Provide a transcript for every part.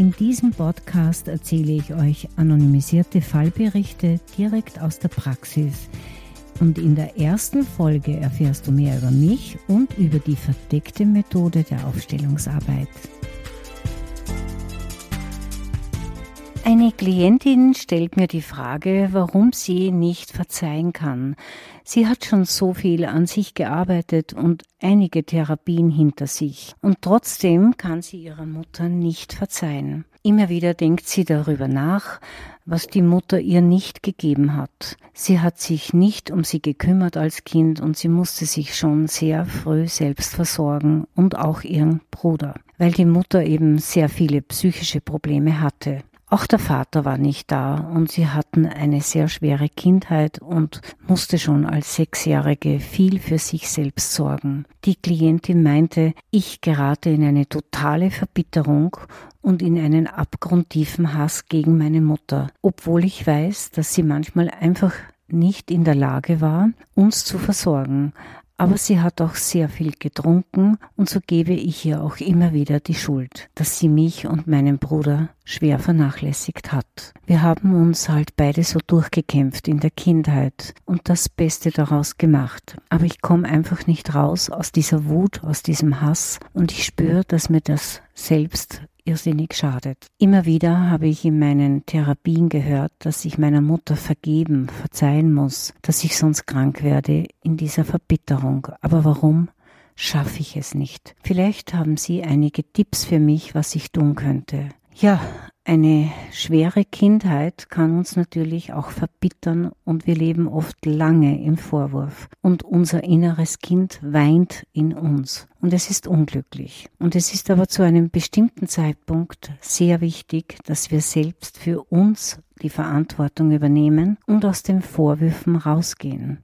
In diesem Podcast erzähle ich euch anonymisierte Fallberichte direkt aus der Praxis. Und in der ersten Folge erfährst du mehr über mich und über die verdeckte Methode der Aufstellungsarbeit. Eine Klientin stellt mir die Frage, warum sie nicht verzeihen kann. Sie hat schon so viel an sich gearbeitet und einige Therapien hinter sich. Und trotzdem kann sie ihrer Mutter nicht verzeihen. Immer wieder denkt sie darüber nach, was die Mutter ihr nicht gegeben hat. Sie hat sich nicht um sie gekümmert als Kind und sie musste sich schon sehr früh selbst versorgen und auch ihren Bruder, weil die Mutter eben sehr viele psychische Probleme hatte. Auch der Vater war nicht da und sie hatten eine sehr schwere Kindheit und musste schon als Sechsjährige viel für sich selbst sorgen. Die Klientin meinte, ich gerate in eine totale Verbitterung und in einen abgrundtiefen Hass gegen meine Mutter, obwohl ich weiß, dass sie manchmal einfach nicht in der Lage war, uns zu versorgen, aber sie hat auch sehr viel getrunken und so gebe ich ihr auch immer wieder die Schuld, dass sie mich und meinen Bruder schwer vernachlässigt hat. Wir haben uns halt beide so durchgekämpft in der Kindheit und das Beste daraus gemacht. Aber ich komme einfach nicht raus aus dieser Wut, aus diesem Hass und ich spüre, dass mir das selbst irrsinnig schadet. Immer wieder habe ich in meinen Therapien gehört, dass ich meiner Mutter vergeben, verzeihen muss, dass ich sonst krank werde in dieser Verbitterung. Aber warum? Schaffe ich es nicht. Vielleicht haben Sie einige Tipps für mich, was ich tun könnte. Ja, eine schwere Kindheit kann uns natürlich auch verbittern und wir leben oft lange im Vorwurf. Und unser inneres Kind weint in uns. Und es ist unglücklich. Und es ist aber zu einem bestimmten Zeitpunkt sehr wichtig, dass wir selbst für uns die Verantwortung übernehmen und aus den Vorwürfen rausgehen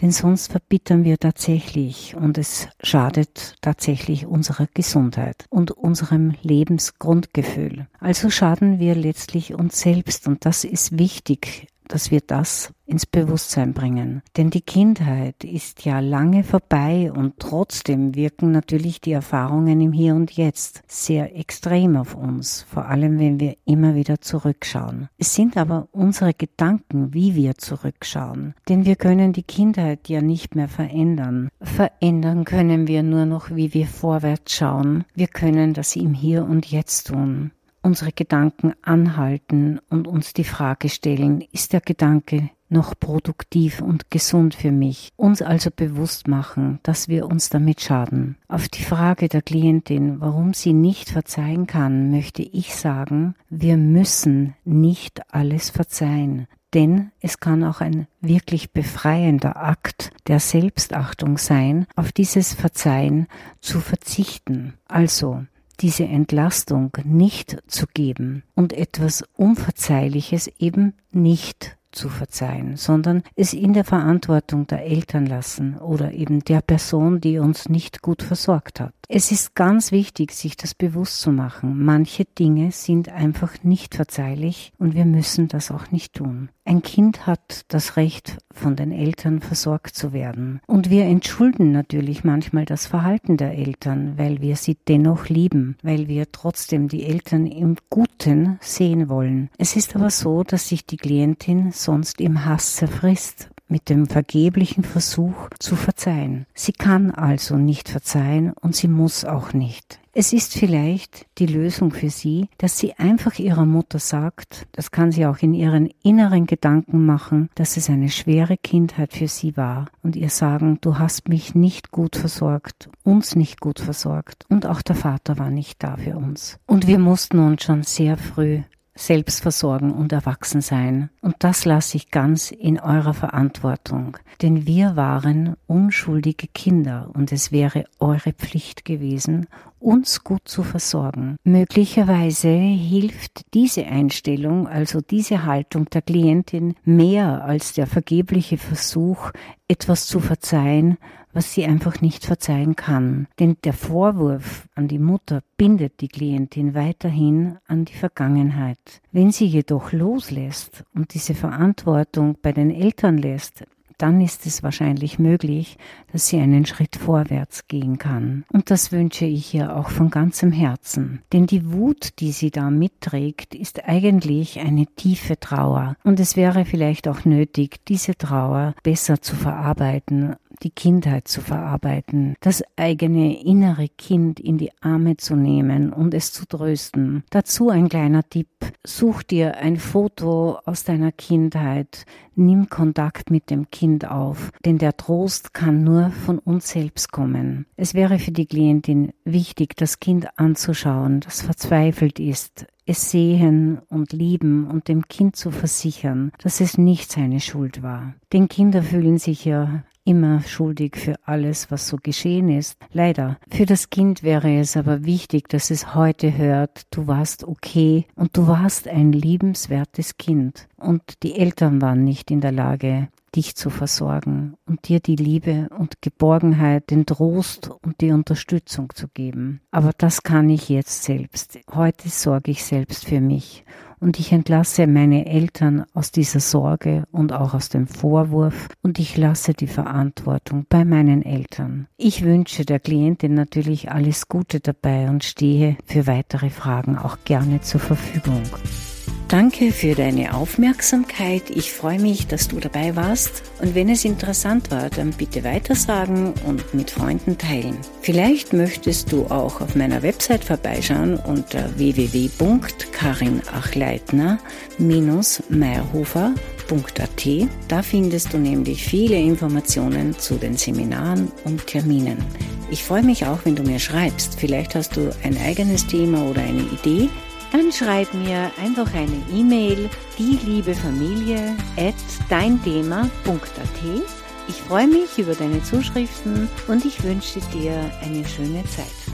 denn sonst verbittern wir tatsächlich und es schadet tatsächlich unserer Gesundheit und unserem Lebensgrundgefühl. Also schaden wir letztlich uns selbst und das ist wichtig, dass wir das ins Bewusstsein bringen. Denn die Kindheit ist ja lange vorbei und trotzdem wirken natürlich die Erfahrungen im Hier und Jetzt sehr extrem auf uns, vor allem wenn wir immer wieder zurückschauen. Es sind aber unsere Gedanken, wie wir zurückschauen. Denn wir können die Kindheit ja nicht mehr verändern. Verändern können wir nur noch, wie wir vorwärts schauen. Wir können das im Hier und Jetzt tun unsere Gedanken anhalten und uns die Frage stellen, ist der Gedanke noch produktiv und gesund für mich, uns also bewusst machen, dass wir uns damit schaden. Auf die Frage der Klientin, warum sie nicht verzeihen kann, möchte ich sagen, wir müssen nicht alles verzeihen. Denn es kann auch ein wirklich befreiender Akt der Selbstachtung sein, auf dieses Verzeihen zu verzichten. Also, diese Entlastung nicht zu geben und etwas Unverzeihliches eben nicht zu verzeihen, sondern es in der Verantwortung der Eltern lassen oder eben der Person, die uns nicht gut versorgt hat. Es ist ganz wichtig, sich das bewusst zu machen. Manche Dinge sind einfach nicht verzeihlich und wir müssen das auch nicht tun. Ein Kind hat das Recht, von den Eltern versorgt zu werden. Und wir entschulden natürlich manchmal das Verhalten der Eltern, weil wir sie dennoch lieben, weil wir trotzdem die Eltern im Guten sehen wollen. Es ist aber so, dass sich die Klientin sonst im Hass zerfrisst mit dem vergeblichen Versuch zu verzeihen. Sie kann also nicht verzeihen und sie muss auch nicht. Es ist vielleicht die Lösung für sie, dass sie einfach ihrer Mutter sagt, das kann sie auch in ihren inneren Gedanken machen, dass es eine schwere Kindheit für sie war und ihr sagen, du hast mich nicht gut versorgt, uns nicht gut versorgt und auch der Vater war nicht da für uns. Und wir mussten uns schon sehr früh Selbstversorgen und Erwachsensein. Und das lasse ich ganz in eurer Verantwortung. Denn wir waren unschuldige Kinder und es wäre eure Pflicht gewesen, uns gut zu versorgen. Möglicherweise hilft diese Einstellung, also diese Haltung der Klientin mehr als der vergebliche Versuch, etwas zu verzeihen, was sie einfach nicht verzeihen kann. Denn der Vorwurf an die Mutter bindet die Klientin weiterhin an die Vergangenheit. Wenn sie jedoch loslässt und diese Verantwortung bei den Eltern lässt, dann ist es wahrscheinlich möglich, dass sie einen Schritt vorwärts gehen kann. Und das wünsche ich ihr auch von ganzem Herzen. Denn die Wut, die sie da mitträgt, ist eigentlich eine tiefe Trauer. Und es wäre vielleicht auch nötig, diese Trauer besser zu verarbeiten die Kindheit zu verarbeiten, das eigene innere Kind in die Arme zu nehmen und es zu trösten. Dazu ein kleiner Tipp. Such dir ein Foto aus deiner Kindheit, nimm Kontakt mit dem Kind auf, denn der Trost kann nur von uns selbst kommen. Es wäre für die Klientin wichtig, das Kind anzuschauen, das verzweifelt ist, es sehen und lieben und dem Kind zu versichern, dass es nicht seine Schuld war. Denn Kinder fühlen sich ja immer schuldig für alles, was so geschehen ist. Leider. Für das Kind wäre es aber wichtig, dass es heute hört, du warst okay und du warst ein liebenswertes Kind. Und die Eltern waren nicht in der Lage, dich zu versorgen und dir die Liebe und Geborgenheit, den Trost und die Unterstützung zu geben. Aber das kann ich jetzt selbst. Heute sorge ich selbst für mich und ich entlasse meine Eltern aus dieser Sorge und auch aus dem Vorwurf und ich lasse die Verantwortung bei meinen Eltern. Ich wünsche der Klientin natürlich alles Gute dabei und stehe für weitere Fragen auch gerne zur Verfügung. Danke für deine Aufmerksamkeit. Ich freue mich, dass du dabei warst. Und wenn es interessant war, dann bitte weitersagen und mit Freunden teilen. Vielleicht möchtest du auch auf meiner Website vorbeischauen unter www.karinachleitner-meierhofer.at. Da findest du nämlich viele Informationen zu den Seminaren und Terminen. Ich freue mich auch, wenn du mir schreibst. Vielleicht hast du ein eigenes Thema oder eine Idee dann schreib mir einfach eine E-Mail, die liebe Familie at deinthema.at. Ich freue mich über deine Zuschriften und ich wünsche dir eine schöne Zeit.